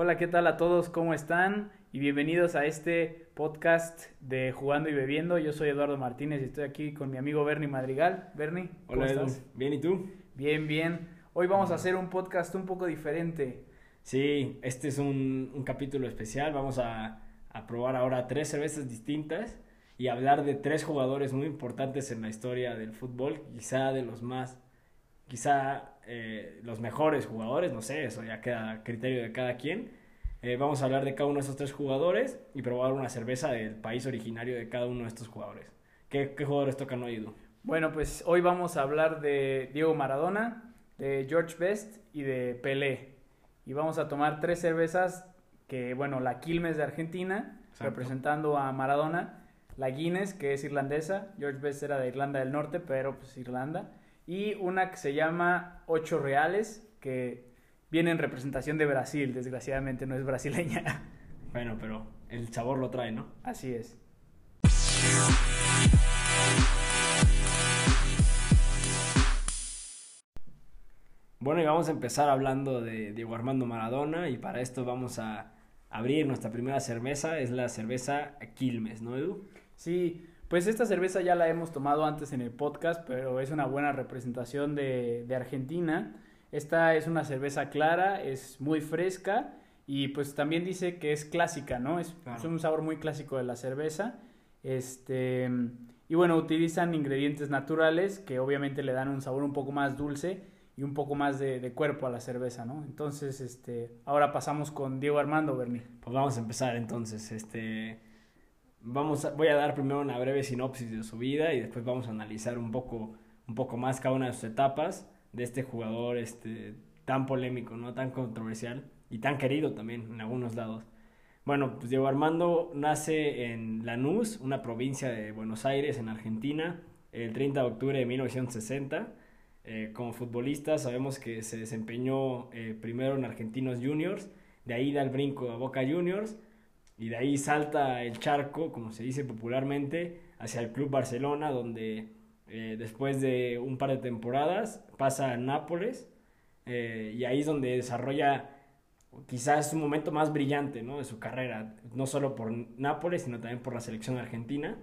Hola, ¿qué tal a todos? ¿Cómo están? Y bienvenidos a este podcast de Jugando y Bebiendo. Yo soy Eduardo Martínez y estoy aquí con mi amigo Bernie Madrigal. Bernie, ¿cómo Hola, Edu. estás? Bien, ¿y tú? Bien, bien. Hoy vamos a hacer un podcast un poco diferente. Sí, este es un, un capítulo especial. Vamos a, a probar ahora tres cervezas distintas y hablar de tres jugadores muy importantes en la historia del fútbol, quizá de los más, quizá eh, los mejores jugadores, no sé, eso ya queda a criterio de cada quien. Eh, vamos a hablar de cada uno de esos tres jugadores y probar una cerveza del país originario de cada uno de estos jugadores. ¿Qué, qué jugadores tocan hoy, Edu? Bueno, pues hoy vamos a hablar de Diego Maradona, de George Best y de Pelé. Y vamos a tomar tres cervezas que, bueno, la Quilmes de Argentina, Exacto. representando a Maradona, la Guinness, que es irlandesa, George Best era de Irlanda del Norte, pero pues Irlanda, y una que se llama Ocho Reales, que viene en representación de Brasil, desgraciadamente no es brasileña. Bueno, pero el sabor lo trae, ¿no? Así es. Bueno, y vamos a empezar hablando de Diego Armando Maradona y para esto vamos a abrir nuestra primera cerveza, es la cerveza Quilmes, ¿no, Edu? Sí, pues esta cerveza ya la hemos tomado antes en el podcast, pero es una buena representación de, de Argentina. Esta es una cerveza clara, es muy fresca y pues también dice que es clásica, ¿no? Es, Claro. es un sabor muy clásico de la cerveza. Este, y bueno, utilizan ingredientes naturales que obviamente le dan un sabor un poco más dulce y un poco más de, de cuerpo a la cerveza, ¿no? Entonces, este, ahora pasamos con Diego Armando Berni. Pues vamos a empezar entonces, este... Vamos a- voy a dar primero una breve sinopsis de su vida y después vamos a analizar un poco, un poco más cada una de sus etapas de este jugador este, tan polémico, ¿no? tan controversial y tan querido también en algunos lados. Bueno, pues Diego Armando nace en Lanús, una provincia de Buenos Aires, en Argentina, el 30 de octubre de 1960. Eh, como futbolista sabemos que se desempeñó eh, primero en Argentinos Juniors, de ahí da el brinco a Boca Juniors y de ahí salta el charco, como se dice popularmente, hacia el Club Barcelona, donde eh, después de un par de temporadas pasa a Nápoles eh, y ahí es donde desarrolla quizás un momento más brillante ¿no? de su carrera, no solo por Nápoles, sino también por la selección argentina.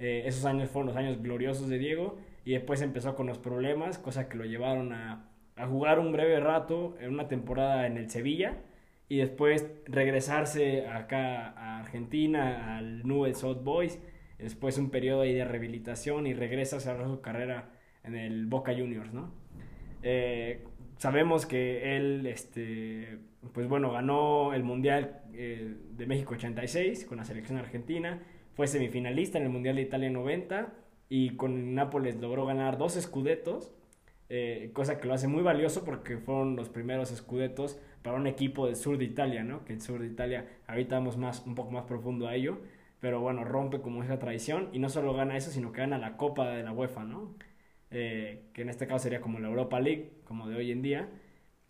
Eh, esos años fueron los años gloriosos de Diego y después empezó con los problemas, cosa que lo llevaron a, a jugar un breve rato en una temporada en el Sevilla y después regresarse acá a Argentina, al Newell's Old Boys, después un periodo ahí de rehabilitación y regresa a cerrar su carrera en el Boca Juniors, ¿no? Eh, sabemos que él, este, pues bueno, ganó el Mundial eh, de México 86 con la selección argentina, fue semifinalista en el Mundial de Italia 90 y con Nápoles logró ganar dos escudetos, eh, cosa que lo hace muy valioso porque fueron los primeros escudetos para un equipo del sur de Italia, ¿no? Que el sur de Italia, ahorita vamos más, un poco más profundo a ello, pero bueno, rompe como esa tradición y no solo gana eso, sino que gana la Copa de la UEFA, ¿no? Eh, que en este caso sería como la Europa League, como de hoy en día,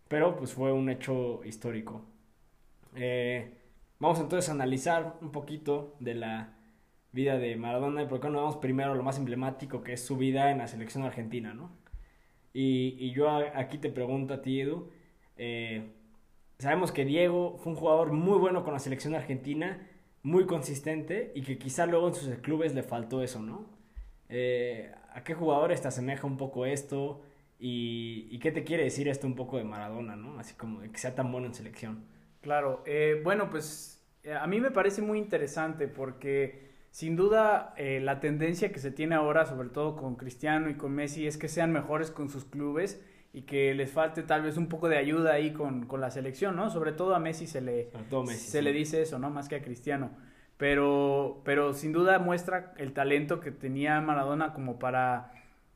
pero pues fue un hecho histórico. Eh, vamos entonces a analizar un poquito de la vida de Maradona y por qué no vamos primero a lo más emblemático que es su vida en la selección argentina, ¿no? Y, y yo aquí te pregunto a ti, Edu, eh, sabemos que Diego fue un jugador muy bueno con la selección argentina, muy consistente y que quizá luego en sus clubes le faltó eso, ¿no? Eh, ¿A qué jugadores te asemeja un poco esto? Y, qué te quiere decir esto un poco de Maradona, ¿no? Así como de que sea tan bueno en selección. Claro, eh, bueno, pues eh, a mí me parece muy interesante porque sin duda eh, la tendencia que se tiene ahora, sobre todo con Cristiano y con Messi, es que sean mejores con sus clubes y que les falte tal vez un poco de ayuda ahí con, con la selección, ¿no? Sobre todo a Messi se le, Messi. se sí. le dice eso, ¿no? Más que a Cristiano. Pero, pero sin duda muestra el talento que tenía Maradona como para,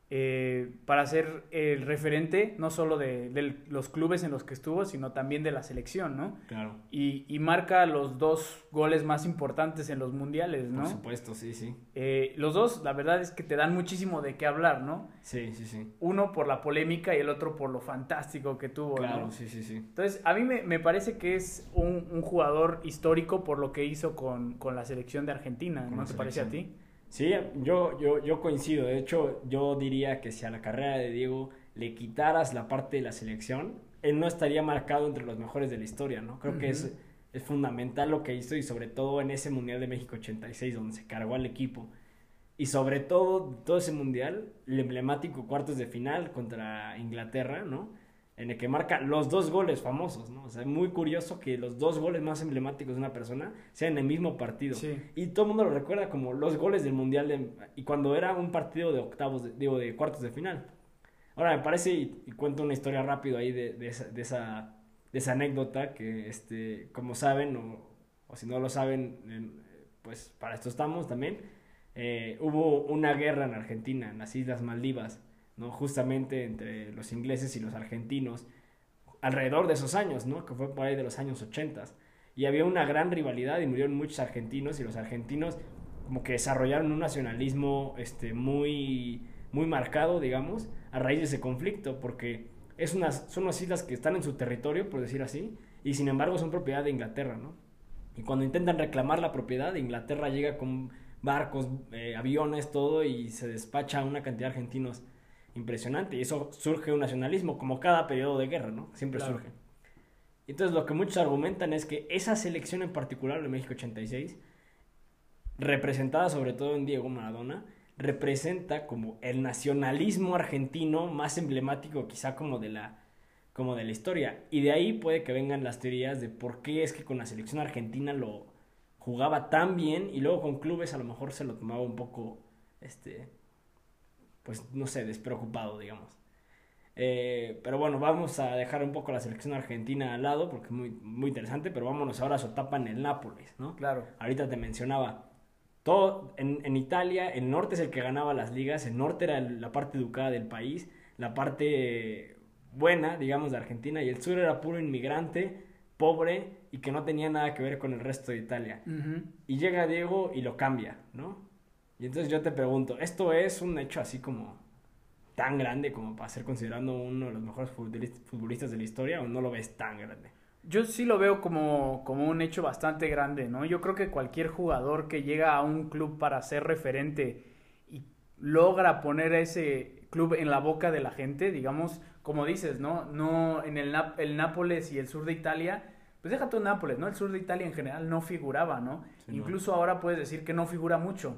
eh, para ser el referente no solo de, de los clubes en los que estuvo, sino también de la selección, ¿no? Claro, Y, y marca los dos goles más importantes en los mundiales, ¿no? por supuesto, sí, sí. Eh, los dos, la verdad es que te dan muchísimo de qué hablar, ¿no? Sí, sí, sí. Uno por la polémica y el otro por lo fantástico que tuvo, Claro, ¿no? sí, sí, sí. Entonces, a mí me, me parece que es un, un jugador histórico por lo que hizo con, con la selección de Argentina, Con ¿no te parece a ti? Sí, yo, yo, yo coincido. De hecho, yo diría que si a la carrera de Diego le quitaras la parte de la selección, él no estaría marcado entre los mejores de la historia, ¿no? Creo que es, es fundamental lo que hizo y sobre todo en ese Mundial de México 86 donde se cargó al equipo. Y sobre todo, todo ese mundial, el emblemático cuartos de final contra Inglaterra, ¿no? En el que marca los dos goles famosos, ¿no? O sea, es muy curioso que los dos goles más emblemáticos de una persona sean en el mismo partido. Sí. Y todo el mundo lo recuerda como los goles del mundial de- y cuando era un partido de octavos, de- digo, de cuartos de final. Ahora, me parece, y, y cuento una historia rápido ahí de, de esa, de, esa, de esa anécdota que, este, como saben, o, o si no lo saben, en- pues para esto estamos también. eh, hubo una guerra en Argentina, en las Islas Maldivas, ¿no? Justamente entre los ingleses y los argentinos, alrededor de esos años, ¿no? Que fue por ahí de los años 80. Y había una gran rivalidad y murieron muchos argentinos y los argentinos como que desarrollaron un nacionalismo este, muy, muy marcado, digamos, a raíz de ese conflicto, porque es unas, son unas islas que están en su territorio, por decir así, y sin embargo son propiedad de Inglaterra, ¿no? Y cuando intentan reclamar la propiedad, Inglaterra llega con barcos, eh, aviones, todo, y se despacha una cantidad de argentinos impresionante. Y eso surge un nacionalismo, como cada periodo de guerra, ¿no? Siempre Claro. surge. Entonces lo que muchos argumentan es que esa selección en particular de México 86, representada sobre todo en Diego Maradona, representa como el nacionalismo argentino más emblemático quizá como de la como de la historia y de ahí puede que vengan las teorías de por qué es que con la selección argentina lo jugaba tan bien y luego con clubes a lo mejor se lo tomaba un poco este pues no sé despreocupado digamos Eh, pero bueno, vamos a dejar un poco la selección argentina al lado porque es muy, muy interesante, pero vámonos ahora a su etapa en el Nápoles, ¿no? Claro. Ahorita te mencionaba, todo en, en Italia, el norte es el que ganaba las ligas, el norte era la parte educada del país, la parte buena, digamos, de Argentina, y el sur era puro inmigrante, pobre y que no tenía nada que ver con el resto de Italia. Y llega Diego y lo cambia, ¿no? Y entonces yo te pregunto, ¿esto es un hecho así como tan grande como para ser considerando uno de los mejores futbolis- futbolistas de la historia o no lo ves tan grande? Yo sí lo veo como, como un hecho bastante grande, ¿no? Yo creo que cualquier jugador que llega a un club para ser referente y logra poner a ese club en la boca de la gente, digamos, como dices, ¿no? No en el, Nap- el Nápoles y el sur de Italia, pues deja tú Nápoles, ¿no? El sur de Italia en general no figuraba, ¿no? Sí, no. Incluso ahora puedes decir que no figura mucho.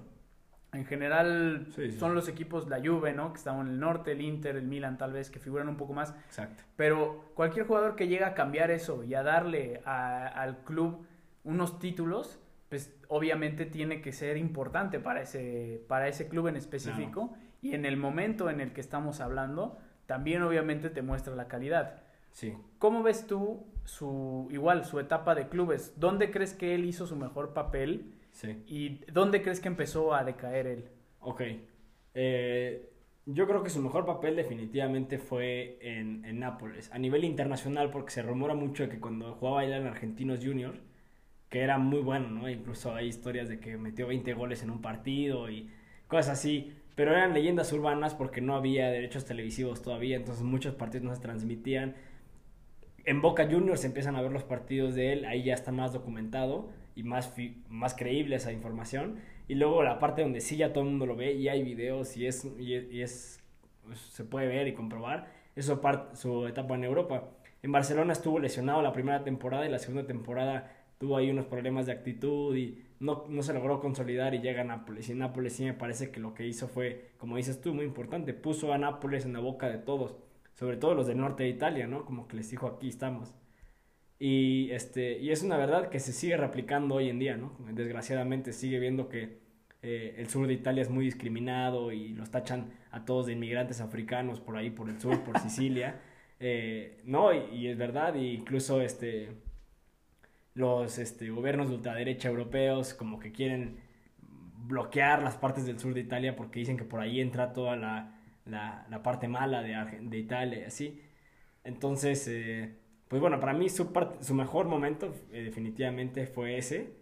En general Sí, sí. son los equipos, la Juve, ¿no? Que están en el norte, el Inter, el Milan tal vez, que figuran un poco más. Exacto. Pero cualquier jugador que llega a cambiar eso y a darle a- al club unos títulos, pues obviamente tiene que ser importante para ese, para ese club en específico. Y en el momento en el que estamos hablando, también obviamente te muestra la calidad. Sí. ¿Cómo ves tú su, igual, su etapa de clubes? ¿Dónde crees que él hizo su mejor papel? Sí. ¿Y dónde crees que empezó a decaer él? Ok. Eh, yo creo que su mejor papel definitivamente fue en, en Nápoles. A nivel internacional, porque se rumora mucho de que cuando jugaba allá en Argentinos Juniors, que era muy bueno, ¿no? Incluso hay historias de que metió 20 goles en un partido y cosas así. Pero eran leyendas urbanas porque no había derechos televisivos todavía, entonces muchos partidos no se transmitían. En Boca Juniors se empiezan a ver los partidos de él, ahí ya está más documentado y más, más creíble esa información. Y luego la parte donde sí ya todo el mundo lo ve y hay videos y es, y es, y es- pues, se puede ver y comprobar, es su, su etapa en Europa. En Barcelona estuvo lesionado la primera temporada y la segunda temporada tuvo ahí unos problemas de actitud y no, no se logró consolidar y llega a Nápoles. Y Nápoles sí me parece que lo que hizo fue, como dices tú, muy importante, puso a Nápoles en la boca de todos, sobre todo los del norte de Italia, ¿no? Como que les dijo, aquí estamos. Y, este, y es una verdad que se sigue replicando hoy en día, ¿no? Desgraciadamente sigue viendo que eh, el sur de Italia es muy discriminado y los tachan a todos de inmigrantes africanos por ahí, por el sur, por Sicilia. Eh, no, y, y es verdad, y incluso este, los este, gobiernos de ultraderecha europeos como que quieren bloquear las partes del sur de Italia porque dicen que por ahí entra toda la, la, la parte mala de, de Italia así. Entonces, eh, pues bueno, para mí su, su mejor momento eh, definitivamente fue ese.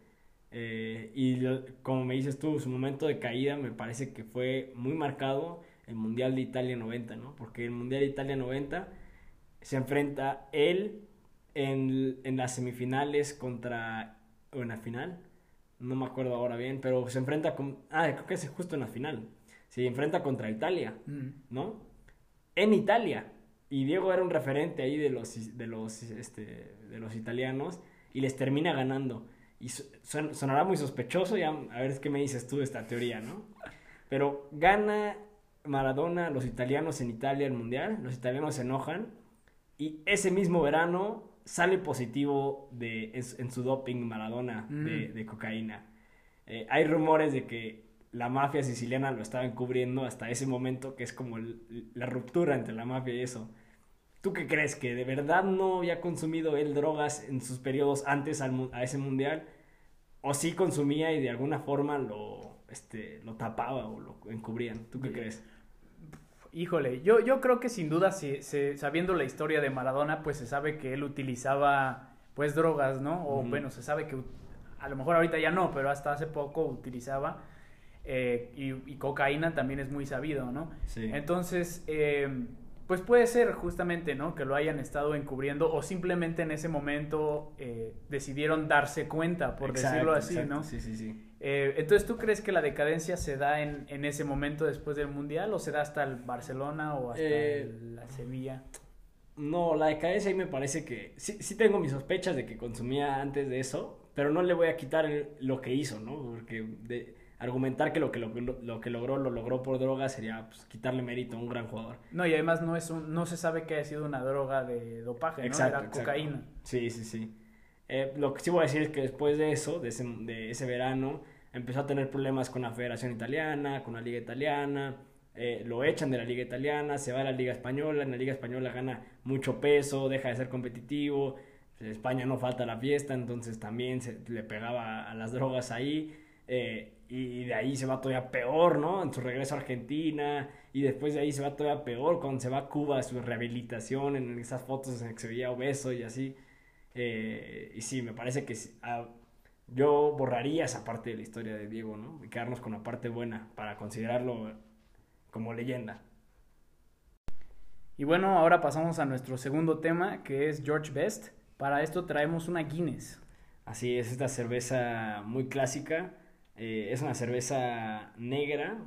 Eh, y lo- como me dices tú, su momento de caída me parece que fue muy marcado el Mundial de Italia 90, ¿no? Porque el Mundial de Italia 90 se enfrenta él en, en las semifinales contra... o en la final, no me acuerdo ahora bien, pero se enfrenta con... Ah, creo que es justo en la final. Se enfrenta contra Italia, Mm. ¿no? En Italia. Y Diego era un referente ahí de los, de los, este, de los italianos y les termina ganando. Y sonará muy sospechoso, ya a ver qué me dices tú de esta teoría, ¿no? Pero gana Maradona los italianos en Italia el Mundial, los italianos se enojan y ese mismo verano sale positivo de, en, su doping Maradona de, mm. cocaína. Eh, hay rumores de que la mafia siciliana lo estaba encubriendo hasta ese momento, que es como la ruptura entre la mafia y eso. ¿Tú qué crees? ¿Que de verdad no había consumido él drogas en sus periodos antes a ese mundial? ¿O sí consumía y de alguna forma lo, este, lo tapaba o lo encubrían? ¿Tú qué crees? Híjole, yo, yo creo que sin duda, si, sabiendo la historia de Maradona, pues se sabe que él utilizaba pues drogas, ¿no? O bueno, se sabe que a lo mejor ahorita ya no, pero hasta hace poco utilizaba eh, y, cocaína también es muy sabido, ¿no? Sí. Entonces, eh, pues puede ser justamente, ¿no? Que lo hayan estado encubriendo o simplemente en ese momento eh, decidieron darse cuenta, por decirlo así, ¿no? Sí, sí, sí. entonces, ¿tú crees que la decadencia se da en, en, ese momento después del Mundial o se da hasta el Barcelona o hasta la Sevilla? No, la decadencia ahí me parece que sí, sí tengo mis sospechas de que consumía antes de eso, pero no le voy a quitar lo que hizo, ¿no? Porque de, argumentar que lo que, lo, lo, que logró lo logró por droga sería pues, quitarle mérito a un gran jugador. No, y además no es un, no se sabe que haya sido una droga de dopaje, ¿no? Era cocaína. Sí, sí, sí. Eh, lo que sí voy a decir es que después de eso, de ese, de ese verano, empezó a tener problemas con la Federación Italiana, con la Liga Italiana. Eh, lo echan de la Liga Italiana, se va a la Liga Española, en la Liga Española gana mucho peso, deja de ser competitivo, España no falta la fiesta, entonces también se, le pegaba a las drogas ahí. Eh, y de ahí se va todavía peor, ¿no? En su regreso a Argentina, y después de ahí se va todavía peor cuando se va a Cuba, su rehabilitación, en esas fotos en que se veía obeso y así. Eh, y sí, me parece que ah, yo borraría esa parte de la historia de Diego, ¿no? Y quedarnos con la parte buena para considerarlo como leyenda. Y bueno, ahora pasamos a nuestro segundo tema, que es George Best. Para esto traemos una Guinness. Así es, esta cerveza muy clásica eh, es una cerveza negra,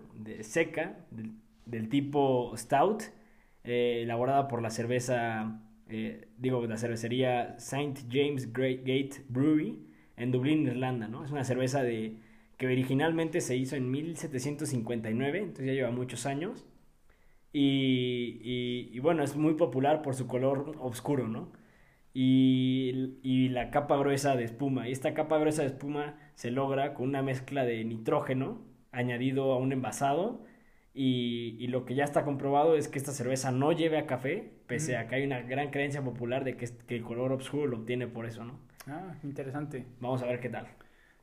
seca, del, tipo Stout, eh, elaborada por la cerveza, eh, digo, la cervecería St. James Gate Brewery en Dublín, Irlanda, ¿no? Es una cerveza de, que originalmente se hizo en 1759, entonces ya lleva muchos años. Y, y, y bueno, es muy popular por su color oscuro, ¿no? y, la capa gruesa de espuma. Y esta capa gruesa de espuma se logra con una mezcla de nitrógeno añadido a un envasado. Y, lo que ya está comprobado es que esta cerveza no lleve a café, pese a que hay una gran creencia popular de que, que, el color oscuro lo obtiene por eso, ¿no? Ah, interesante. Vamos a ver qué tal.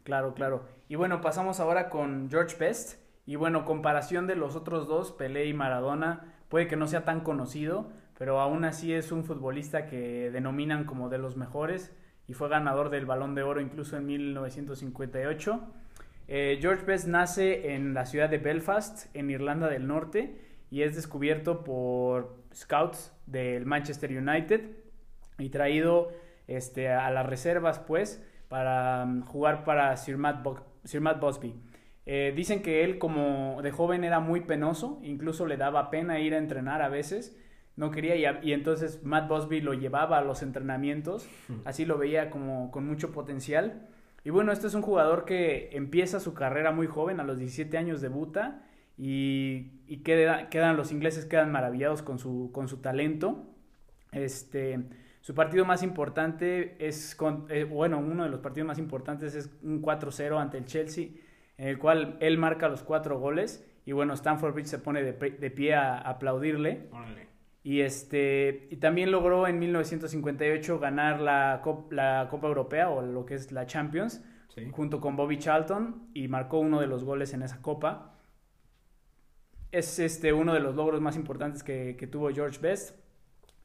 Claro, claro. Y bueno, pasamos ahora con George Best. Y bueno, comparación de los otros dos, Pelé y Maradona, puede que no sea tan conocido, pero aún así es un futbolista que denominan como de los mejores y fue ganador del Balón de Oro incluso en 1958. Eh, George Best nace en la ciudad de Belfast, en Irlanda del Norte, y es descubierto por scouts del Manchester United y traído este, a las reservas, pues, para um, jugar para Sir Matt, Sir Matt Busby. Eh, dicen que él como de joven era muy penoso, incluso le daba pena ir a entrenar a veces, no quería y, entonces Matt Busby lo llevaba a los entrenamientos, así lo veía como con mucho potencial. Y bueno, este es un jugador que empieza su carrera muy joven, a los 17 años debuta y, y quedan, los ingleses quedan maravillados con su, con su talento. Este, su partido más importante es, con, eh, bueno, uno de los partidos más importantes es un 4-0 ante el Chelsea, en el cual él marca los cuatro goles y bueno, Stanford Bridge se pone de, pie a aplaudirle. Y, este, y también logró en 1958 ganar la, la Copa Europea o lo que es la Champions junto con Bobby Charlton y marcó uno de los goles en esa copa. Es este, uno de los logros más importantes que, que tuvo George Best,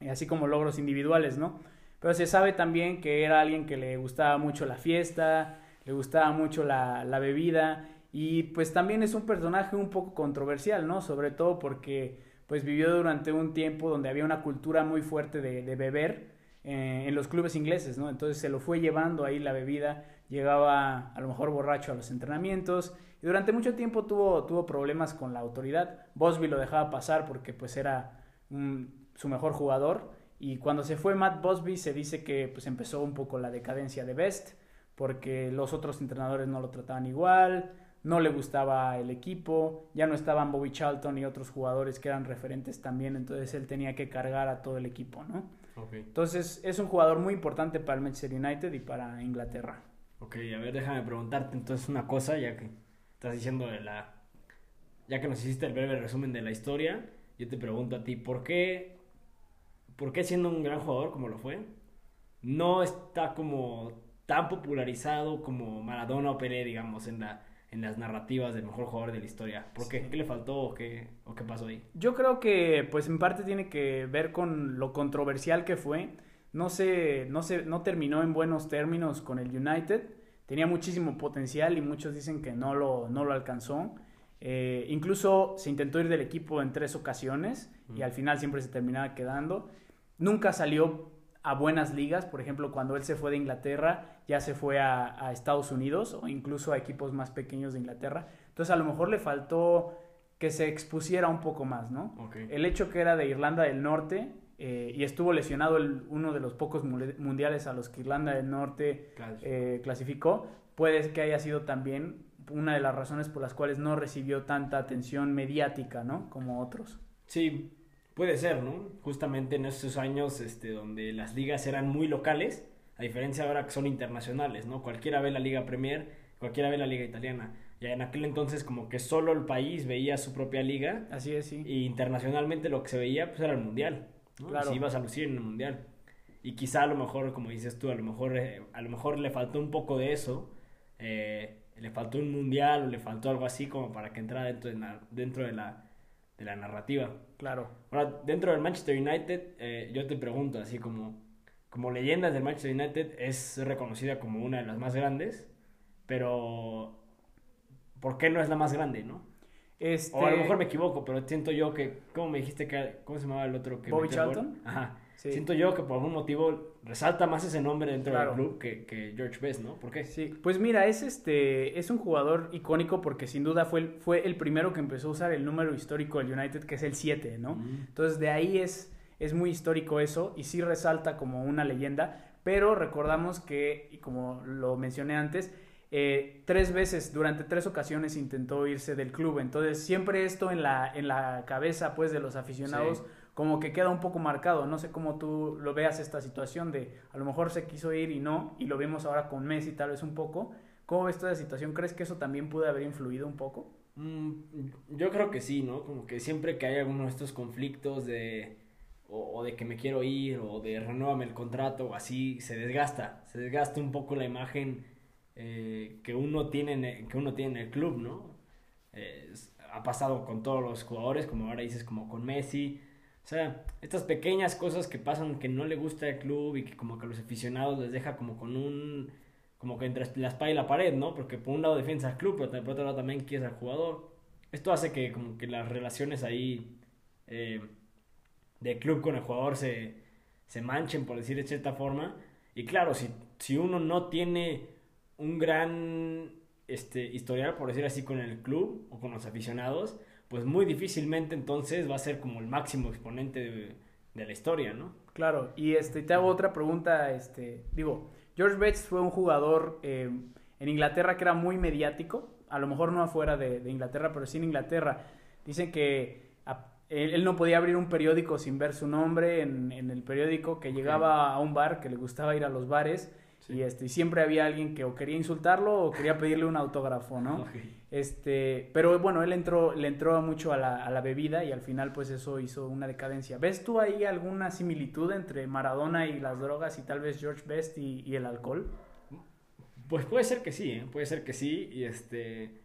así como logros individuales, ¿no? Pero se sabe también que era alguien que le gustaba mucho la fiesta, le gustaba mucho la, la bebida y pues también es un personaje un poco controversial, ¿no? Sobre todo porque pues vivió durante un tiempo donde había una cultura muy fuerte de, beber eh, en los clubes ingleses, ¿no? Entonces se lo fue llevando ahí la bebida, llegaba a lo mejor borracho a los entrenamientos y durante mucho tiempo tuvo, tuvo problemas con la autoridad. Bosby lo dejaba pasar porque pues era su mejor jugador. Y cuando se fue Matt Busby se dice que pues empezó un poco la decadencia de Best, porque los otros entrenadores no lo trataban igual, no le gustaba el equipo, ya no estaban Bobby Charlton y otros jugadores que eran referentes también, entonces él tenía que cargar a todo el equipo, ¿no? Entonces es un jugador muy importante para el Manchester United y para Inglaterra. Ok, a ver, déjame preguntarte entonces una cosa, ya que estás diciendo de la... Ya que nos hiciste el breve resumen de la historia, yo te pregunto a ti, ¿por qué, por qué siendo un gran jugador como lo fue, no está como tan popularizado como Maradona o Pelé, digamos, en la en las narrativas del mejor jugador de la historia. ¿Por qué? ¿Qué le faltó o qué, o qué pasó ahí? Yo creo que, pues en parte tiene que ver con lo controversial que fue. No se, no se, no terminó en buenos términos con el United. Tenía muchísimo potencial y muchos dicen que no lo, no lo alcanzó. Eh, incluso se intentó ir del equipo en tres ocasiones y al final siempre se terminaba quedando. Nunca salió a buenas ligas, por ejemplo, cuando él se fue de Inglaterra, ya se fue a, Estados Unidos o incluso a equipos más pequeños de Inglaterra. Entonces a lo mejor le faltó que se expusiera un poco más, ¿no? El hecho que era de Irlanda del Norte eh, y estuvo lesionado el, uno de los pocos mundiales a los que Irlanda del Norte eh, clasificó, puede que haya sido también una de las razones por las cuales no recibió tanta atención mediática, ¿no? Como otros. Sí, Puede ser, ¿no? Justamente en esos años este, donde las ligas eran muy locales, a diferencia ahora que son internacionales, ¿no? Cualquiera ve la Liga Premier, cualquiera ve la Liga Italiana. Y en aquel entonces como que solo el país veía su propia liga. Así es, sí. Y internacionalmente lo que se veía pues era el Mundial. ¿no? Claro. Si ibas a lucir en el Mundial. Y quizá a lo mejor, como dices tú, a lo mejor, eh, a lo mejor le faltó un poco de eso. Eh, le faltó un Mundial o le faltó algo así como para que entrara dentro de dentro de la de la narrativa. Claro. Ahora, dentro del Manchester United, eh, yo te pregunto, así como, como leyendas del Manchester United, es reconocida como una de las más grandes, pero ¿por qué no es la más grande, no? Este... O a lo mejor me equivoco, pero siento yo que, ¿cómo me dijiste que, cómo se llamaba el otro que... Bobby Charlton. Ajá. Siento yo que por algún motivo resalta más ese nombre dentro del club que, que, George Best, ¿no? ¿Por qué? Sí, pues mira, es este es un jugador icónico porque sin duda fue el, fue el primero que empezó a usar el número histórico del United, que es el 7, ¿no? Entonces de ahí es, es muy histórico eso y sí resalta como una leyenda, pero recordamos que, y como lo mencioné antes, eh, tres veces, durante tres ocasiones intentó irse del club. Entonces, siempre esto en la, en la cabeza, pues, de los aficionados como que queda un poco marcado. No sé cómo tú lo veas esta situación de a lo mejor se quiso ir y no, y lo vemos ahora con Messi tal vez un poco. ¿Cómo ves toda la situación? ¿Crees que eso también puede haber influido un poco? Mm, yo creo que sí, ¿no? Como que siempre que hay alguno de estos conflictos de o, de que me quiero ir o de renuévame el contrato o así, se desgasta, se desgasta un poco la imagen eh, que, uno tiene en que uno tiene en el club, ¿no? Eh, ha pasado con todos los jugadores, como ahora dices, como con Messi, sea, estas pequeñas cosas que pasan que no le gusta al club y que como que a los aficionados les deja como con un... como que entre la espalda y la pared, ¿no? Porque por un lado defiendes al club, pero por otro lado también quieres al jugador. Esto hace que como que las relaciones ahí eh, de club con el jugador se, se manchen, por decir de cierta forma. Y claro, si, si uno no tiene un gran este, historial, por decir así, con el club o con los aficionados, pues muy difícilmente entonces va a ser como el máximo exponente de, la historia, ¿no? Claro, y este, te hago otra pregunta, este, digo, George Betts fue un jugador eh, en Inglaterra que era muy mediático, a lo mejor no afuera de, Inglaterra, pero sí en Inglaterra. Dicen que él, no podía abrir un periódico sin ver su nombre en, el periódico, que llegaba a un bar, que le gustaba ir a los bares, y, este, siempre había alguien que o quería insultarlo o quería pedirle un autógrafo, ¿no? Este, pero bueno, él entró, le entró mucho a la, a la, bebida y al final pues eso hizo una decadencia. ¿Ves tú ahí alguna similitud entre Maradona y las drogas y tal vez George Best y, el alcohol? Pues puede ser que sí, ¿eh? puede ser que sí. Y este,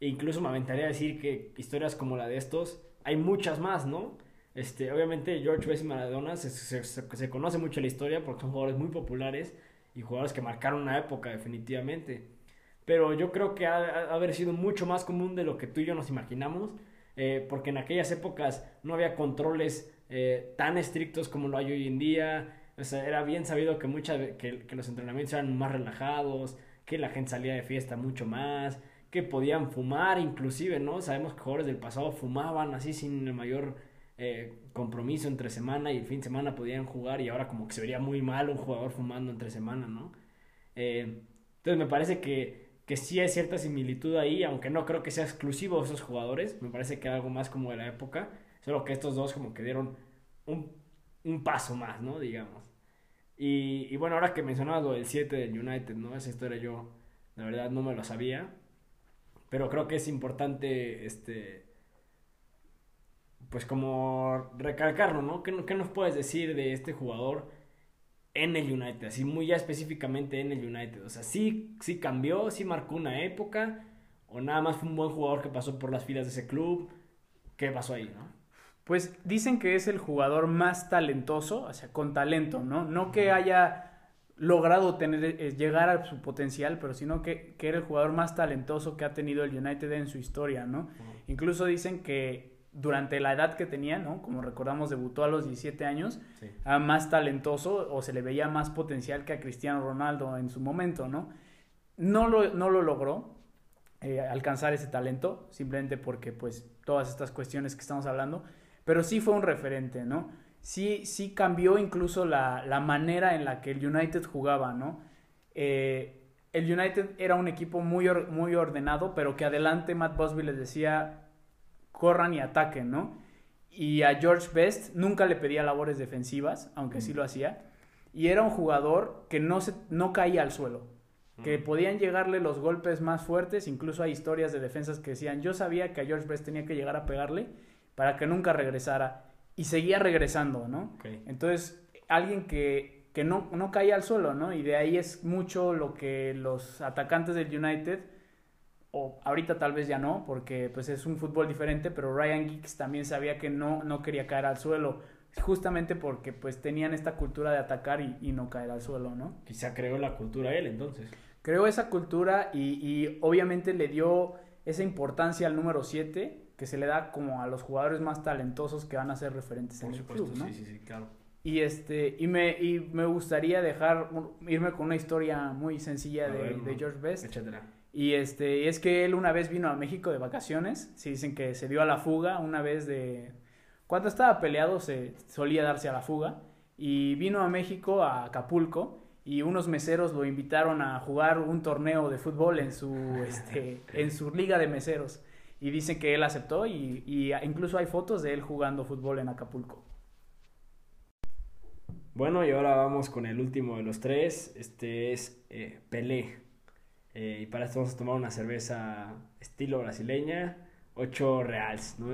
e incluso me aventaría a decir que historias como la de estos, hay muchas más, ¿no? Este, obviamente George Best y Maradona se, se, se conoce mucho la historia porque son jugadores muy populares y jugadores que marcaron una época definitivamente. Pero yo creo que ha, haber sido mucho más común de lo que tú y yo nos imaginamos, eh, porque en aquellas épocas no había controles eh, tan estrictos como lo hay hoy en día. Era bien sabido que, mucha, que, que los entrenamientos eran más relajados, que la gente salía de fiesta mucho más, que podían fumar inclusive, ¿no? Sabemos que jugadores del pasado fumaban así sin el mayor eh, compromiso entre semana y el fin de semana podían jugar y ahora como que se vería muy mal un jugador fumando entre semana, ¿no? Eh, entonces me parece que, que sí hay cierta similitud ahí, aunque no creo que sea exclusivo de esos jugadores, me parece que algo más como de la época, solo que estos dos como que dieron un, un paso más, ¿no? Digamos. Y, bueno, ahora que mencionabas lo del 7 del United, ¿no? Esa historia yo, la verdad, no me lo sabía. Pero creo que es importante, este, pues como recalcarlo, ¿no? ¿Qué, ¿Qué, nos puedes decir de este jugador en el United? Así muy ya específicamente en el United. O sea, sí, sí cambió, sí marcó una época, o nada más fue un buen jugador que pasó por las filas de ese club. ¿Qué pasó ahí, no? Pues dicen que es el jugador más talentoso, o sea, con talento, ¿no? No que haya logrado tener, eh, llegar a su potencial, pero sino que, que, era el jugador más talentoso que ha tenido el United en su historia, ¿no? Incluso dicen que durante la edad que tenía, ¿no? Como recordamos, debutó a los 17 años, sí. más talentoso o se le veía más potencial que a Cristiano Ronaldo en su momento, ¿no? No lo, no lo logró eh, alcanzar ese talento, simplemente porque, pues, todas estas cuestiones que estamos hablando, pero sí fue un referente, ¿no? Sí, sí cambió incluso la, la manera en la que el United jugaba, ¿no? Eh, el United era un equipo muy, or, muy ordenado, pero que adelante Matt Busby les decía, corran y ataquen, ¿no? Y a George Best nunca le pedía labores defensivas, aunque sí lo hacía. Y era un jugador que no, se, no caía al suelo, que podían llegarle los golpes más fuertes, incluso hay historias de defensas que decían, yo sabía que a George Best tenía que llegar a pegarle para que nunca regresara, y seguía regresando, ¿no? Okay. Entonces, alguien que, que no, no caía al suelo, ¿no? Y de ahí es mucho lo que los atacantes del United o ahorita tal vez ya no, porque pues es un fútbol diferente, pero Ryan Giggs también sabía que no, no quería caer al suelo, justamente porque pues tenían esta cultura de atacar y, y no caer al suelo, ¿no? Quizá creó la cultura él entonces. Creó esa cultura y, y obviamente le dio esa importancia al número 7 que se le da como a los jugadores más talentosos que van a ser referentes Por en supuesto, el club, ¿no? sí, sí, sí, claro. Y este y me y me gustaría dejar irme con una historia muy sencilla de, ver, de George Best. Etcétera. Y este, es que él una vez vino a México de vacaciones. Se dicen que se dio a la fuga una vez de. Cuando estaba peleado se solía darse a la fuga. Y vino a México, a Acapulco. Y unos meseros lo invitaron a jugar un torneo de fútbol en su, este, en su liga de meseros. Y dicen que él aceptó y, y incluso hay fotos de él jugando fútbol en Acapulco. Bueno, y ahora vamos con el último de los tres. Este es eh, Pelé. Eh, y para esto vamos a tomar una cerveza estilo brasileña, 8 reales, ¿no?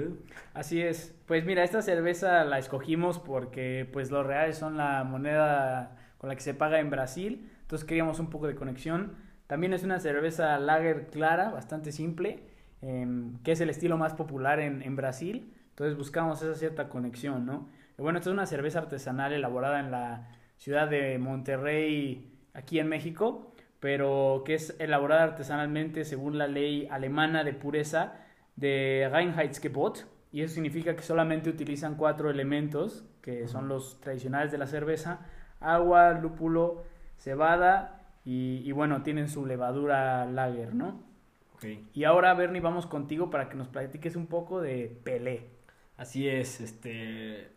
Así es. Pues mira, esta cerveza la escogimos porque pues los reales son la moneda con la que se paga en Brasil, entonces queríamos un poco de conexión. También es una cerveza lager clara, bastante simple, eh, que es el estilo más popular en, en, Brasil, entonces buscamos esa cierta conexión, ¿no? Y bueno, esta es una cerveza artesanal elaborada en la ciudad de Monterrey, aquí en México, pero que es elaborada artesanalmente según la ley alemana de pureza de Reinheitsgebot, y eso significa que solamente utilizan cuatro elementos, que son los tradicionales de la cerveza, agua, lúpulo, cebada y, y bueno, tienen su levadura lager, ¿no? Okay. Y ahora, Bernie, vamos contigo para que nos platiques un poco de Pelé. Así es, este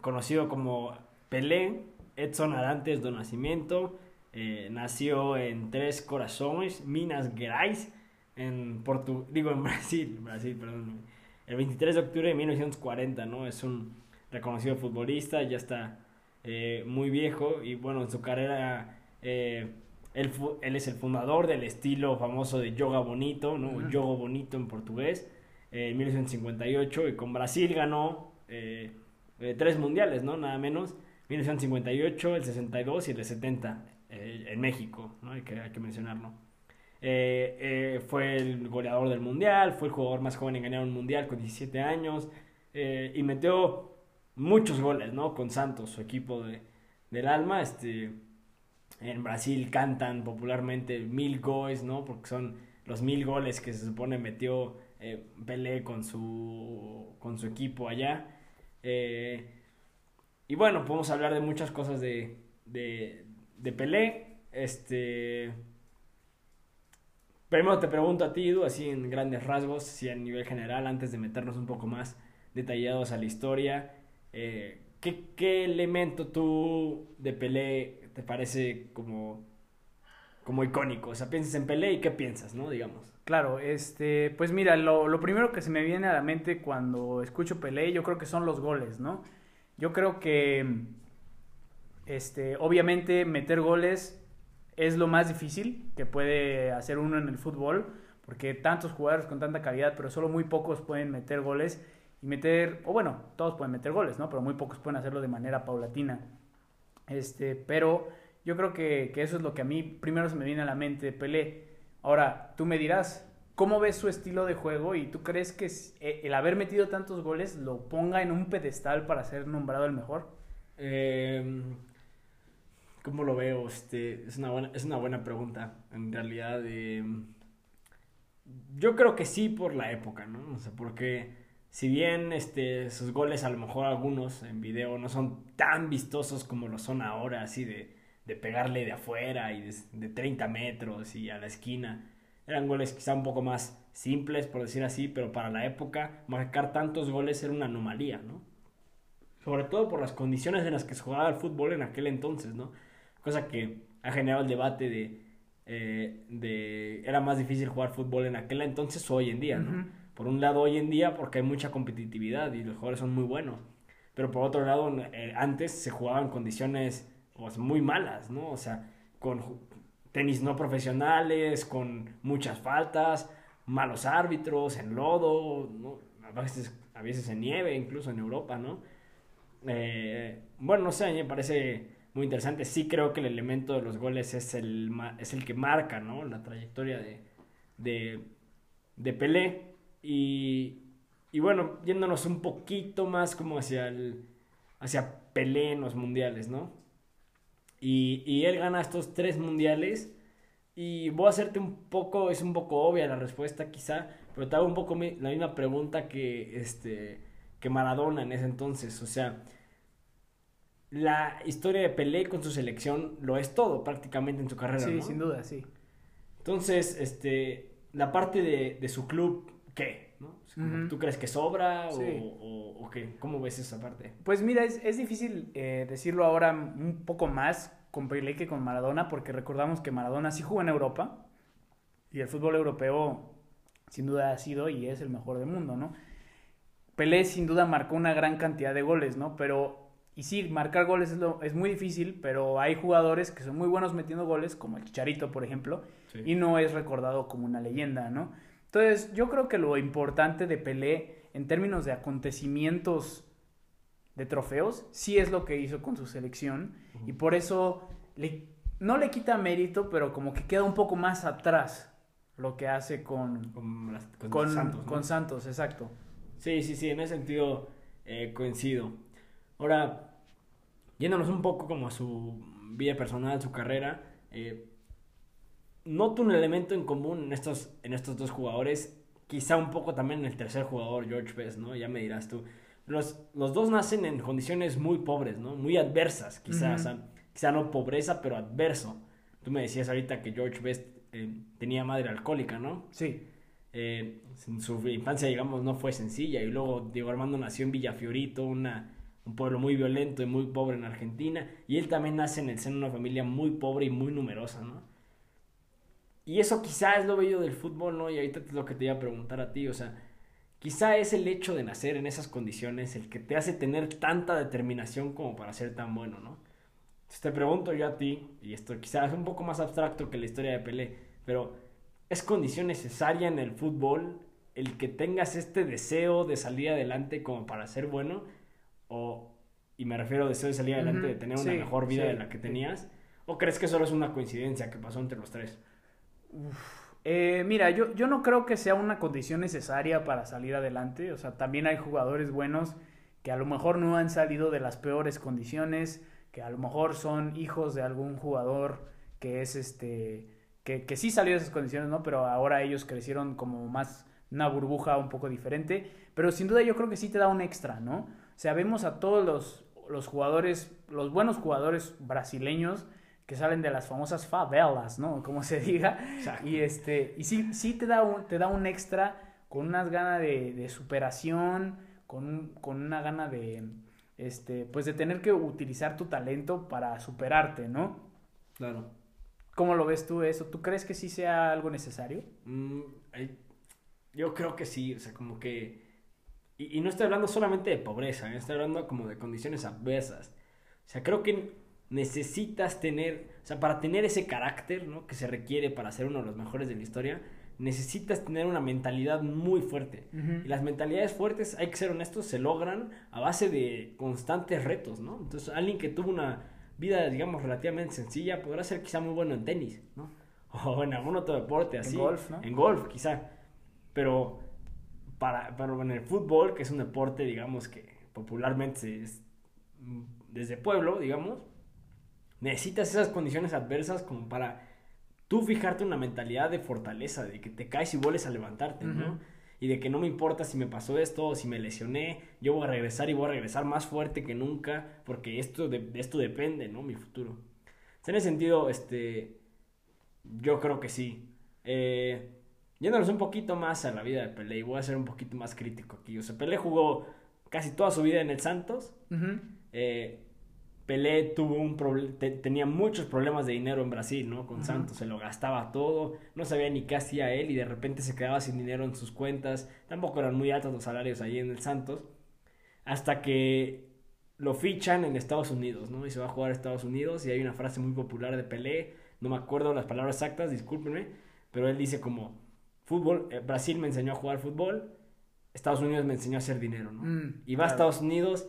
conocido como Pelé, Edson Arantes do Nascimento, eh, nació en Tres Corazones, Minas Gerais, en Portu digo en Brasil, Brasil, perdón, el 23 de octubre de 1940, ¿no? Es un reconocido futbolista, ya está eh, muy viejo y bueno, en su carrera eh, él, él, es el fundador del estilo famoso de yoga bonito, ¿no? Uh -huh. Bonito en portugués, en 1958 y con Brasil ganó tres mundiales, ¿no? Nada menos, 1958, el 62 y el 70 eh, en México, ¿no? hay, que, hay que mencionarlo. Eh, eh, fue el goleador del mundial, fue el jugador más joven en ganar un mundial con 17 años y metió muchos goles ¿no? con Santos, su equipo de, del alma. Este, en Brasil cantan popularmente mil goles, ¿no? porque son los mil goles que se supone metió Pelé con su, con su equipo allá. y bueno, podemos hablar de muchas cosas de de Pelé. Este. Primero te pregunto a ti, Edu, así en grandes rasgos, si a nivel general, antes de meternos un poco más detallados a la historia. Eh, ¿qué, ¿Qué elemento tú de Pelé te parece como, como icónico? O sea, piensas en Pelé y qué piensas, ¿no? Digamos. Claro, este, pues mira, lo, lo, primero que se me viene a la mente cuando escucho Pelé, yo creo que son los goles, ¿no? Yo creo que, este, obviamente meter goles es lo más difícil que puede hacer uno en el fútbol, porque tantos jugadores con tanta calidad, pero solo muy pocos pueden meter goles y meter, o bueno, todos pueden meter goles, ¿no? Pero muy pocos pueden hacerlo de manera paulatina. Este, pero yo creo que, eso es lo que a mí primero se me viene a la mente, Pelé Ahora, tú me dirás, ¿cómo ves su estilo de juego y tú crees que eh, el haber metido tantos goles lo ponga en un pedestal para ser nombrado el mejor? Eh, ¿Cómo lo veo? Este, es, una buena, es una buena pregunta, en realidad. Eh, yo creo que sí por la época, ¿no? O sea, porque si bien este, sus goles, a lo mejor algunos en video, no son tan vistosos como lo son ahora, así de de pegarle de afuera y de, 30 metros y a la esquina. Eran goles quizá un poco más simples, por decir así, pero para la época marcar tantos goles era una anomalía, ¿no? Sobre todo por las condiciones en las que se jugaba el fútbol en aquel entonces, ¿no? Cosa que ha generado el debate de, eh, de era más difícil jugar fútbol en aquel entonces o hoy en día, ¿no? Por un lado hoy en día porque hay mucha competitividad y los jugadores son muy buenos, pero por otro lado eh, antes se jugaba en condiciones pues, muy malas, ¿no? O sea, con tenis no profesionales, con muchas faltas, malos árbitros, en lodo, ¿no? a, veces, a veces en nieve, incluso en Europa, ¿no? Eh, bueno, no sé, me parece muy interesante. Sí creo que el elemento de los goles es el, es el que marca, ¿no? La trayectoria de, de, de Pelé. Y, y bueno, yéndonos un poquito más como hacia el, hacia Pelé en los mundiales, ¿no? Y, y, él gana estos tres mundiales. Y voy a hacerte un poco, es un poco obvia la respuesta quizá, pero te hago un poco la misma pregunta que, este, que Maradona en ese entonces. O sea, la historia de Pelé con su selección lo es todo prácticamente en su carrera. Sí, sin duda, sí. Entonces, este, la parte de, de su club, ¿qué? ¿Tú crees que sobra o, o, qué? ¿Cómo ves esa parte? Pues mira, es, es difícil eh, decirlo ahora un poco más con Pelé que con Maradona, porque recordamos que Maradona sí jugó en Europa y el fútbol europeo sin duda ha sido y es el mejor del mundo, ¿no? Pelé sin duda marcó una gran cantidad de goles, ¿no? Pero, y sí, marcar goles es, lo, es muy difícil, pero hay jugadores que son muy buenos metiendo goles, como el Chicharito, por ejemplo, y no es recordado como una leyenda, ¿no? Entonces, yo creo que lo importante de Pelé en términos de acontecimientos de trofeos, sí es lo que hizo con su selección y por eso le, no le quita mérito, pero como que queda un poco más atrás lo que hace con, con, Santos. Con Santos, exacto. Sí, sí, sí, en ese sentido eh, coincido. Ahora, yéndonos un poco como a su vida personal, su carrera, eh, noto un elemento en común en estos, en estos dos jugadores, quizá un poco también en el tercer jugador, George Best, ¿no? Ya me dirás tú. Los, los dos nacen en condiciones muy pobres, ¿no? Muy adversas, quizás. quizá no pobreza, pero adverso. Tú me decías ahorita que George Best eh, tenía madre alcohólica, ¿no? Sí. Eh, su infancia, digamos, no fue sencilla. Y luego Diego Armando nació en Villafiorito, una, un pueblo muy violento y muy pobre en Argentina. Y él también nace en el seno de una familia muy pobre y muy numerosa, ¿no? Y eso quizá es lo bello del fútbol, ¿no? Y ahorita es lo que te iba a preguntar a ti, o sea, quizá es el hecho de nacer en esas condiciones el que te hace tener tanta determinación como para ser tan bueno, ¿no? Entonces te pregunto yo a ti, y esto quizá es un poco más abstracto que la historia de Pelé, pero ¿es condición necesaria en el fútbol el que tengas este deseo de salir adelante como para ser bueno? O, y me refiero a deseo de salir adelante, de tener una mejor vida de la que tenías, ¿o crees que solo es una coincidencia que pasó entre los tres? Eh, mira, yo, yo no creo que sea una condición necesaria para salir adelante. O sea, también hay jugadores buenos que a lo mejor no han salido de las peores condiciones, que a lo mejor son hijos de algún jugador que es este, que, que sí salió de esas condiciones, ¿no? Pero ahora ellos crecieron como más una burbuja un poco diferente. Pero sin duda yo creo que sí te da un extra, ¿no? O sea, vemos a todos los, los jugadores, los buenos jugadores brasileños que salen de las famosas favelas, ¿no? Como se diga. Y este, y sí, sí te da un, te da un extra con unas ganas de, superación, con, con una gana de, este, pues de tener que utilizar tu talento para superarte, ¿no? Claro. ¿Cómo lo ves tú eso? ¿Tú crees que sí sea algo necesario? Mm, yo creo que sí, o sea, como que... Y, no estoy hablando solamente de pobreza, ¿eh? estoy hablando como de condiciones adversas. O sea, creo que necesitas tener, o sea, para tener ese carácter, ¿no? Que se requiere para ser uno de los mejores de la historia, necesitas tener una mentalidad muy fuerte. Y las mentalidades fuertes, hay que ser honestos, se logran a base de constantes retos, ¿no? Entonces, alguien que tuvo una vida, digamos, relativamente sencilla, podrá ser quizá muy bueno en tenis, ¿no? O en algún otro deporte así. En golf, ¿no? En golf, quizá. Pero, para, pero en el fútbol, que es un deporte, digamos, que popularmente es desde pueblo, digamos, necesitas esas condiciones adversas como para tú fijarte una mentalidad de fortaleza, de que te caes y vuelves a levantarte, ¿no? Y de que no me importa si me pasó esto o si me lesioné, yo voy a regresar y voy a regresar más fuerte que nunca, porque esto de, esto depende, ¿no? Mi futuro. en ese sentido, este, yo creo que sí. Eh, yéndonos un poquito más a la vida de Pelé, y voy a ser un poquito más crítico aquí. O sea, Pelé jugó casi toda su vida en el Santos. eh, Pelé tuvo un tenía muchos problemas de dinero en Brasil, ¿no? Con Santos, se lo gastaba todo, no sabía ni qué hacía él y de repente se quedaba sin dinero en sus cuentas. Tampoco eran muy altos los salarios ahí en el Santos. Hasta que lo fichan en Estados Unidos, ¿no? Y se va a jugar a Estados Unidos y hay una frase muy popular de Pelé, no me acuerdo las palabras exactas, discúlpenme, pero él dice como, fútbol, eh, Brasil me enseñó a jugar fútbol, Estados Unidos me enseñó a hacer dinero, ¿no? Mm, y va a Estados Unidos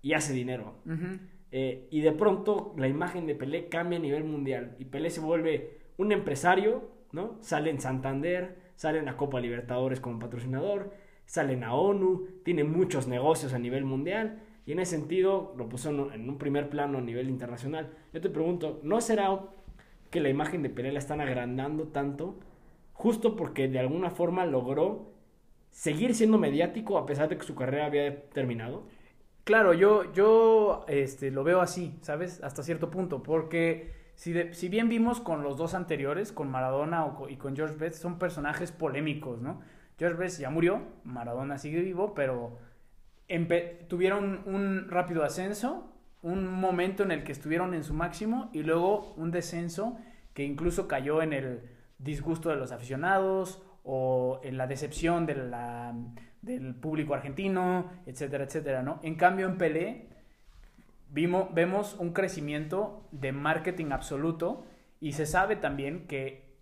y hace dinero. Eh, y de pronto la imagen de Pelé cambia a nivel mundial y Pelé se vuelve un empresario, ¿no? Sale en Santander, sale en la Copa Libertadores como patrocinador, sale en la ONU, tiene muchos negocios a nivel mundial y en ese sentido lo puso en un primer plano a nivel internacional. Yo te pregunto, ¿no será que la imagen de Pelé la están agrandando tanto justo porque de alguna forma logró seguir siendo mediático a pesar de que su carrera había terminado? Claro, yo, yo este, lo veo así, ¿sabes? Hasta cierto punto, porque si, si bien vimos con los dos anteriores, con Maradona y con George Best, son personajes polémicos, ¿no? George Best ya murió, Maradona sigue vivo, pero tuvieron un rápido ascenso, un momento en el que estuvieron en su máximo y luego un descenso que incluso cayó en el disgusto de los aficionados o en la decepción de la del público argentino, etcétera, etcétera, ¿no? En cambio, en Pelé vimos, vemos un crecimiento de marketing absoluto y se sabe también que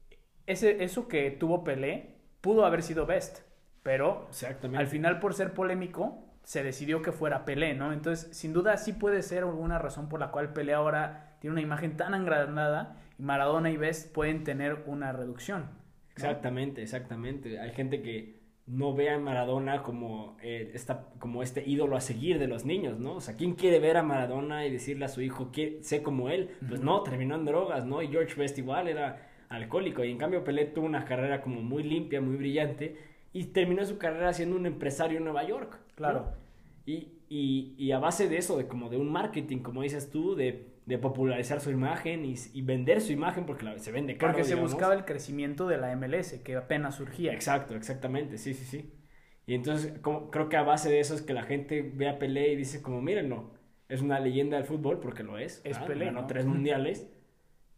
ese, eso que tuvo Pelé pudo haber sido Best, pero al final por ser polémico se decidió que fuera Pelé, ¿no? Entonces, sin duda sí puede ser alguna razón por la cual Pelé ahora tiene una imagen tan agrandada Maradona y Best pueden tener una reducción. Exactamente, exactamente. Hay gente que no ve a Maradona como, eh, esta, como este ídolo a seguir de los niños, ¿no? O sea, ¿quién quiere ver a Maradona y decirle a su hijo que sé como él? Pues no, terminó en drogas, ¿no? Y George Best igual era alcohólico. Y en cambio Pelé tuvo una carrera como muy limpia, muy brillante. Y terminó su carrera siendo un empresario en Nueva York. Claro. Y, y, y, a base de eso, de como de un marketing, como dices tú, de de popularizar su imagen y, vender su imagen porque la, se vende caro. Porque se buscaba el crecimiento de la MLS, que apenas surgía. Exacto, exactamente, sí, sí, sí. Y entonces como, creo que a base de eso es que la gente ve a Pelé y dice como, mírenlo, es una leyenda del fútbol porque lo es. Es Pelé, Ganó tres mundiales.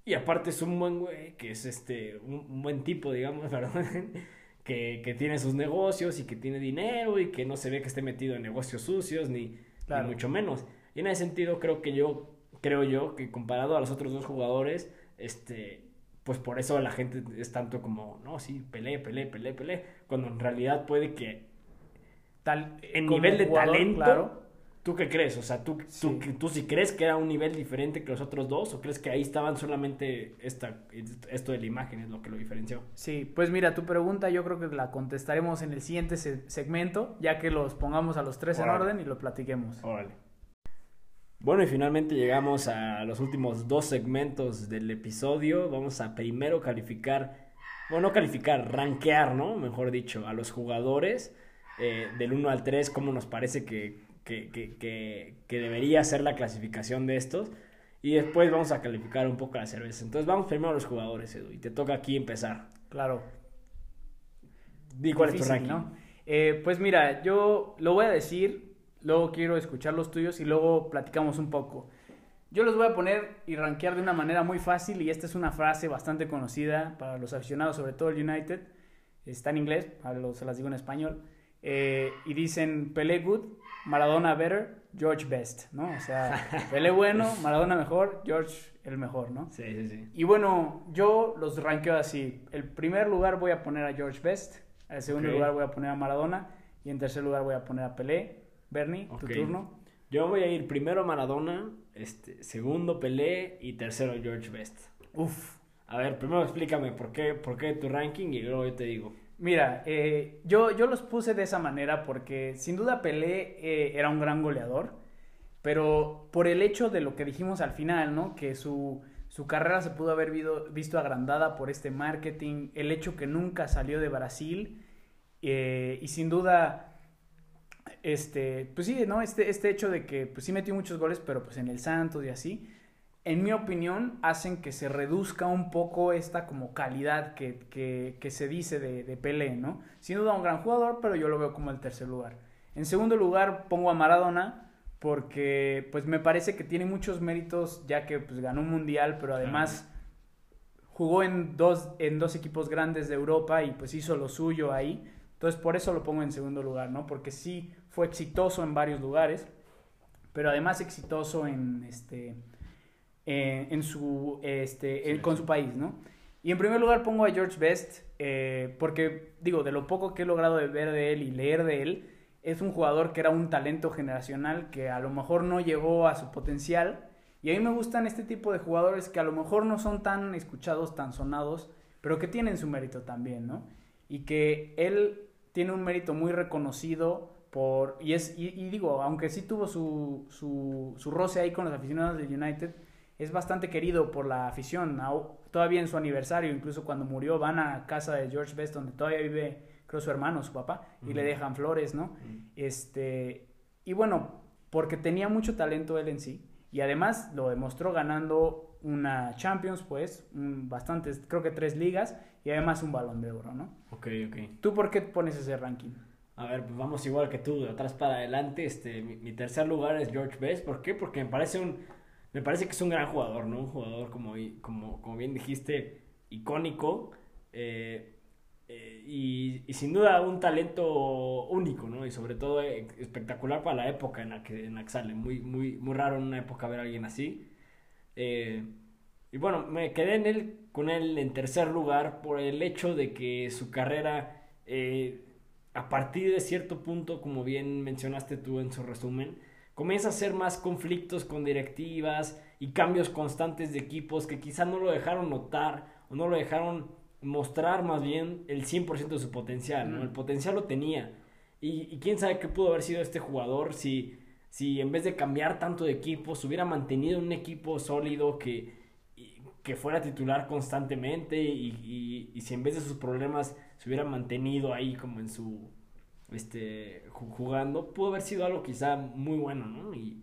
Y aparte es un buen güey, que es este, un, buen tipo, digamos, ¿verdad? que, que, tiene sus negocios y que tiene dinero y que no se ve que esté metido en negocios sucios, ni, ni mucho menos. Y en ese sentido creo que yo creo yo que comparado a los otros dos jugadores, este, pues por eso la gente es tanto como, no, sí, pelé, pelé, pelé, pelé, cuando en realidad puede que tal, en nivel de talento, claro. ¿tú qué crees? O sea, ¿tú, sí. tú, tú sí crees que era un nivel diferente que los otros dos o crees que ahí estaban solamente esta, esto de la imagen es lo que lo diferenció? Sí, pues mira, tu pregunta yo creo que la contestaremos en el siguiente segmento, ya que los pongamos a los tres en orden y lo platiquemos. Órale. Bueno, y finalmente llegamos a los últimos dos segmentos del episodio. Vamos a primero calificar, bueno, no calificar, rankear, ¿no? Mejor dicho, a los jugadores eh, del 1 al 3, cómo nos parece que, que, que, que, debería ser la clasificación de estos. Y después vamos a calificar un poco la cerveza. Entonces vamos primero a los jugadores, Edu, y te toca aquí empezar. Claro. Di cuál es tu ranking. ¿no? Eh, pues mira, yo lo voy a decir, luego quiero escuchar los tuyos y luego platicamos un poco. Yo los voy a poner y rankear de una manera muy fácil y esta es una frase bastante conocida para los aficionados, sobre todo el United. Está en inglés, se las digo en español. Eh, y dicen Pelé good, Maradona better, George best, ¿no? O sea, Pelé bueno, Maradona mejor, George el mejor, ¿no? Sí, sí, sí. Y bueno, yo los rankeo así. El primer lugar voy a poner a George Best, el segundo lugar voy a poner a Maradona y en tercer lugar voy a poner a Pelé. Bernie, tu turno. Yo voy a ir primero a Maradona, este, segundo Pelé y tercero George Best. Uf. A ver, primero explícame por qué, por qué tu ranking y luego yo te digo. Mira, eh, yo, yo los puse de esa manera porque sin duda Pelé eh, era un gran goleador, pero por el hecho de lo que dijimos al final, ¿no? Que su, su carrera se pudo haber visto agrandada por este marketing, el hecho que nunca salió de Brasil eh, y sin duda este, pues sí, ¿no? Este, este hecho de que pues sí metió muchos goles, pero pues en el Santos y así, en mi opinión, hacen que se reduzca un poco esta como calidad que, que, se dice de, de, Pelé, ¿no? Sin duda un gran jugador, pero yo lo veo como el tercer lugar. En segundo lugar pongo a Maradona, porque pues me parece que tiene muchos méritos, ya que pues ganó un mundial, pero además jugó en dos, en dos equipos grandes de Europa y pues hizo lo suyo ahí. Entonces por eso lo pongo en segundo lugar, ¿no? Porque sí fue exitoso en varios lugares, pero además exitoso en este en su este con su país, ¿no? Y en primer lugar pongo a George Best eh, porque digo de lo poco que he logrado de ver de él y leer de él es un jugador que era un talento generacional que a lo mejor no llegó a su potencial y a mí me gustan este tipo de jugadores que a lo mejor no son tan escuchados, tan sonados, pero que tienen su mérito también, ¿no? Y que él tiene un mérito muy reconocido por, y, es, y, digo, aunque sí tuvo su, su, su, roce ahí con los aficionados del United, es bastante querido por la afición. Todavía en su aniversario, incluso cuando murió, van a casa de George Best, donde todavía vive, creo, su hermano, su papá, y le dejan flores, ¿no? este, y bueno, porque tenía mucho talento él en sí, y además lo demostró ganando una Champions, pues, bastantes, creo que tres ligas, y además un balón de oro, ¿no? Ok, ok. ¿Tú por qué pones ese ranking? A ver, pues vamos igual que tú, de atrás para adelante. Este, mi, tercer lugar es George Best. ¿Por qué? Porque me parece un, me parece que es un gran jugador, ¿no? Un jugador como, como, como bien dijiste, icónico. Eh, eh, y, sin duda un talento único, ¿no? Y sobre todo eh, espectacular para la época en la que, en la sale. Muy, muy, muy raro en una época ver a alguien así. y bueno, me quedé en él, con él en tercer lugar por el hecho de que su carrera a partir de cierto punto, como bien mencionaste tú en su resumen, comienza a ser más conflictos con directivas y cambios constantes de equipos que quizá no lo dejaron notar o no lo dejaron mostrar más bien el 100% de su potencial, ¿no? El potencial lo tenía. Y, quién sabe qué pudo haber sido este jugador si, si en vez de cambiar tanto de equipo, se hubiera mantenido un equipo sólido que, que fuera titular constantemente y, y si en vez de sus problemas se hubiera mantenido ahí como en su este jugando, pudo haber sido algo quizá muy bueno, ¿no? Y,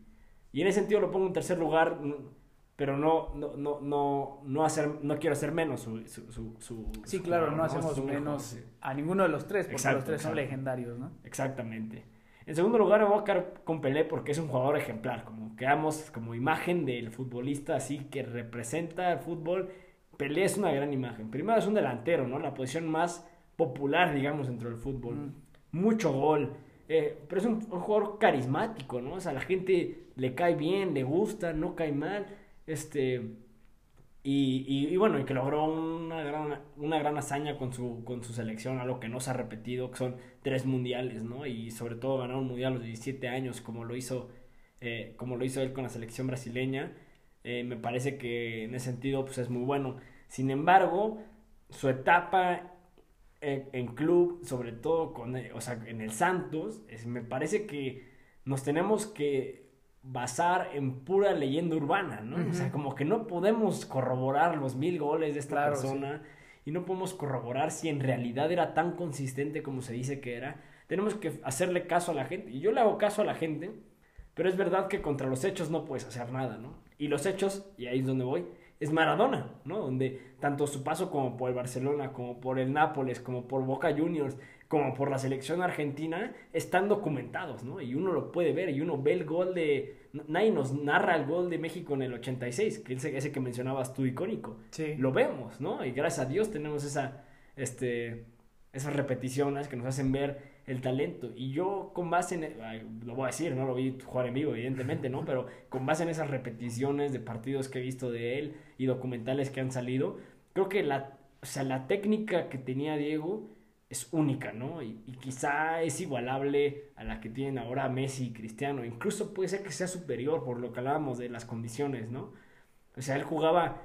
y en ese sentido lo pongo en tercer lugar, pero no no no no no hacer no quiero hacer menos su, su, Sí, claro, no, hacemos menos a ninguno de los tres, porque los tres son legendarios, ¿no? Exactamente. En segundo lugar me voy a quedar con Pelé porque es un jugador ejemplar, como quedamos como imagen del futbolista así que representa el fútbol. Pelé es una gran imagen. Primero es un delantero, ¿no? La posición más popular, digamos, dentro del fútbol. Mm. Mucho gol. Eh, pero es un, jugador carismático, ¿no? O sea, la gente le cae bien, le gusta, no cae mal. Este. Y, y, bueno, y que logró una gran, una gran hazaña con su, con su selección, algo que no se ha repetido, que son tres mundiales, ¿no? Y sobre todo ganar un mundial a los 17 años, como lo hizo, eh, como lo hizo él con la selección brasileña. Eh, me parece que en ese sentido pues es muy bueno. Sin embargo, su etapa en, club, sobre todo con, eh, o sea, en el Santos, me parece que nos tenemos que basar en pura leyenda urbana, ¿no? O sea, como que no podemos corroborar los mil goles de esta persona y no podemos corroborar si en realidad era tan consistente como se dice que era. Tenemos que hacerle caso a la gente. Y yo le hago caso a la gente, pero es verdad que contra los hechos no puedes hacer nada, ¿no? Y los hechos, y ahí es donde voy, es Maradona, ¿no? Donde tanto su paso como por el Barcelona, como por el Nápoles, como por Boca Juniors, como por la selección argentina, están documentados, ¿no? Y uno lo puede ver y uno ve el gol de... Nadie nos narra el gol de México en el 86, que es ese que mencionabas tú, icónico. Sí. Lo vemos, ¿no? Y gracias a Dios tenemos esa, este, esas repeticiones que nos hacen ver el talento. Y yo con base en, lo voy a decir, no lo vi jugar en vivo, evidentemente, ¿no? Pero con base en esas repeticiones de partidos que he visto de él y documentales que han salido, creo que la, o sea, la técnica que tenía Diego es única, ¿no? Y, quizá es igualable a la que tienen ahora Messi y Cristiano. Incluso puede ser que sea superior por lo que hablábamos de las condiciones, ¿no? O sea, él jugaba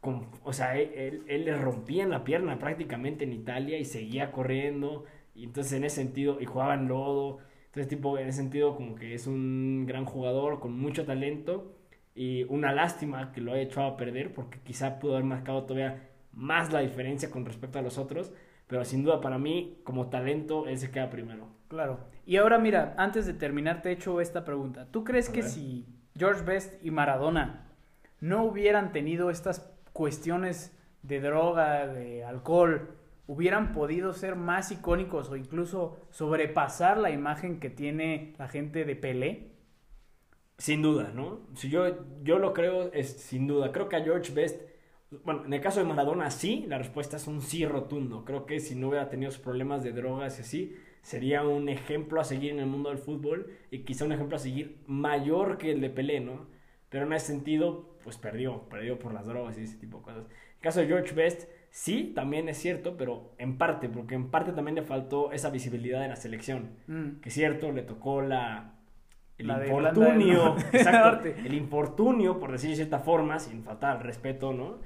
con, o sea, él, él, le rompía en la pierna prácticamente en Italia y seguía corriendo. Y entonces en ese sentido, y jugaba en lodo. Entonces, tipo, en ese sentido, como que es un gran jugador con mucho talento. Y una lástima que lo haya hecho a perder porque quizá pudo haber marcado todavía más la diferencia con respecto a los otros pero sin duda para mí, como talento, él se queda primero. Claro. Y ahora mira, antes de terminar, te he hecho esta pregunta. ¿Tú crees que si George Best y Maradona no hubieran tenido estas cuestiones de droga, de alcohol, hubieran podido ser más icónicos o incluso sobrepasar la imagen que tiene la gente de Pelé? Sin duda, ¿no? Si yo, yo lo creo, es sin duda. Creo que a George Best bueno, en el caso de Maradona sí, la respuesta es un sí rotundo. Creo que si no hubiera tenido problemas de drogas y así, sería un ejemplo a seguir en el mundo del fútbol y quizá un ejemplo a seguir mayor que el de Pelé, ¿no? Pero en ese sentido, pues perdió, perdió por las drogas y ese tipo de cosas. En el caso de George Best, sí, también es cierto, pero en parte, porque en parte también le faltó esa visibilidad en la selección. Mm. Que es cierto, le tocó la, el infortunio, exacto, el infortunio, por decir de cierta forma, sin faltar al respeto, ¿no?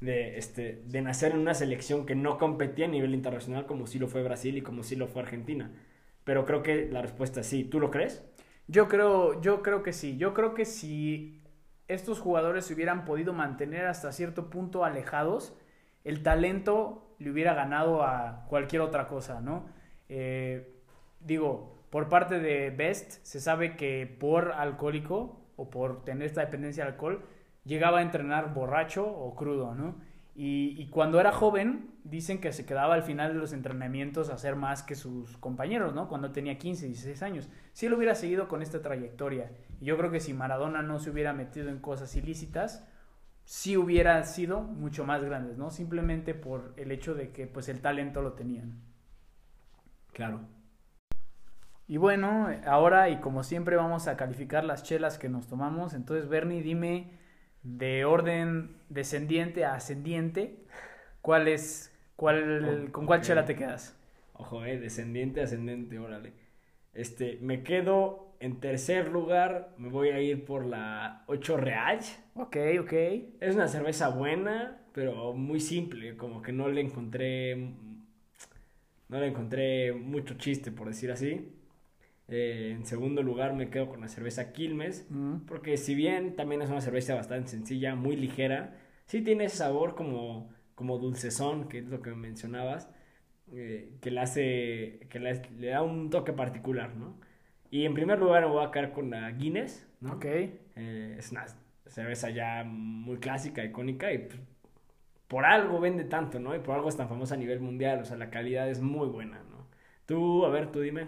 de, este, de nacer en una selección que no competía a nivel internacional como sí lo fue Brasil y como sí lo fue Argentina. Pero creo que la respuesta es sí. ¿Tú lo crees? Yo creo, yo creo que sí. Yo creo que si estos jugadores se hubieran podido mantener hasta cierto punto alejados, el talento le hubiera ganado a cualquier otra cosa, ¿no? Eh, digo, por parte de Best, se sabe que por alcohólico o por tener esta dependencia al alcohol, llegaba a entrenar borracho o crudo, ¿no? Y, cuando era joven, dicen que se quedaba al final de los entrenamientos a hacer más que sus compañeros, ¿no? Cuando tenía 15, 16 años. Si él hubiera seguido con esta trayectoria, yo creo que si Maradona no se hubiera metido en cosas ilícitas, sí hubiera sido mucho más grandes, ¿no? Simplemente por el hecho de que pues el talento lo tenían. Claro. Y bueno, ahora y como siempre vamos a calificar las chelas que nos tomamos. Entonces, Bernie, dime de orden descendiente a ascendiente, ¿cuál es, cuál, ¿con cuál chela te quedas? Ojo, eh, descendiente, ascendente, órale. Este, me quedo en tercer lugar, me voy a ir por la 8 Real. Ok, ok. Es una cerveza buena, pero muy simple, como que no le encontré, no le encontré mucho chiste, por decir así. Eh, en segundo lugar me quedo con la cerveza Quilmes, porque si bien también es una cerveza bastante sencilla, muy ligera, sí tiene ese sabor como, como dulcezón, que es lo que mencionabas, eh, que le hace, que le, da un toque particular, ¿no? Y en primer lugar me voy a quedar con la Guinness, ¿no? Ok. Eh, es una cerveza ya muy clásica, icónica, y pues, por algo vende tanto, ¿no? Y por algo es tan famosa a nivel mundial, o sea, la calidad es muy buena, ¿no? Tú, a ver, tú dime.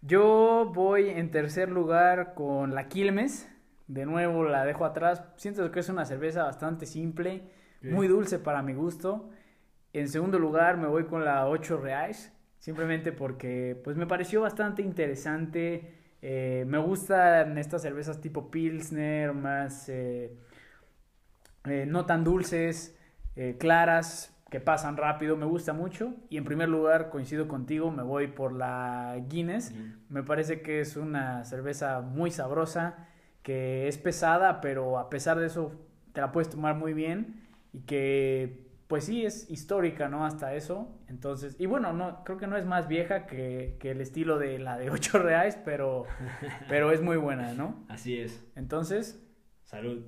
Yo voy en tercer lugar con la Quilmes. De nuevo la dejo atrás. Siento que es una cerveza bastante simple, muy dulce para mi gusto. En segundo lugar me voy con la 8 Reais, simplemente porque pues me pareció bastante interesante. Eh, me gustan estas cervezas tipo Pilsner, más eh, eh, no tan dulces, claras, que pasan rápido, me gusta mucho. Y en primer lugar, coincido contigo, me voy por la Guinness. Me parece que es una cerveza muy sabrosa, que es pesada, pero a pesar de eso te la puedes tomar muy bien y que pues sí es histórica, ¿no? Hasta eso. Entonces, y bueno, no, creo que no es más vieja que, que el estilo de la de 8 reales, pero, pero es muy buena, ¿no? Así es. Entonces, salud.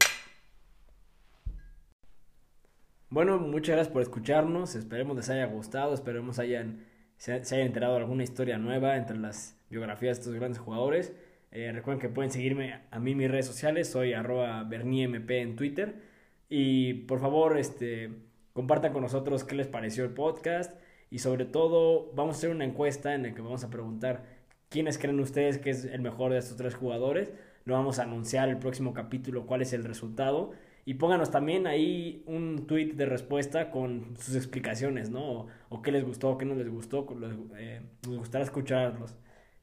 Bueno, muchas gracias por escucharnos. Esperemos les haya gustado. Esperemos hayan, se, hayan enterado de alguna historia nueva entre las biografías de estos grandes jugadores. Eh, recuerden que pueden seguirme a mí en mis redes sociales. Soy arroba berniemp en Twitter. Y por favor, este, compartan con nosotros qué les pareció el podcast. y sobre todo vamos a hacer una encuesta en la que vamos a preguntar quiénes creen ustedes que es el mejor de estos tres jugadores. Lo vamos a anunciar el próximo capítulo cuál es el resultado. Y pónganos también ahí un tweet de respuesta con sus explicaciones, ¿no? O, qué les gustó, qué no les gustó. Eh, nos gustará escucharlos.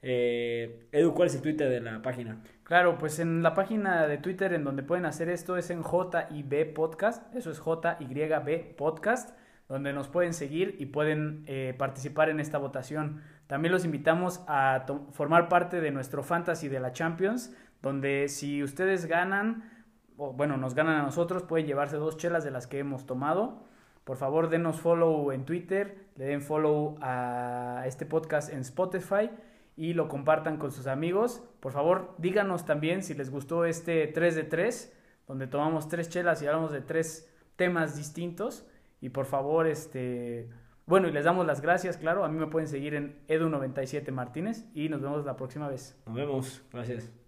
Eh, Edu, ¿cuál es el Twitter de la página? Claro, pues en la página de Twitter en donde pueden hacer esto es en JIB Podcast. Eso es JYB Podcast donde nos pueden seguir y pueden eh, participar en esta votación. También los invitamos a formar parte de nuestro Fantasy de la Champions, donde si ustedes ganan, o bueno, nos ganan a nosotros, pueden llevarse dos chelas de las que hemos tomado. Por favor, denos follow en Twitter, le den follow a este podcast en Spotify y lo compartan con sus amigos. Por favor, díganos también si les gustó este 3 de 3, donde tomamos tres chelas y hablamos de tres temas distintos. Y por favor, este, bueno, y les damos las gracias, claro. A mí me pueden seguir en Edu97 Martínez y nos vemos la próxima vez. Nos vemos, gracias.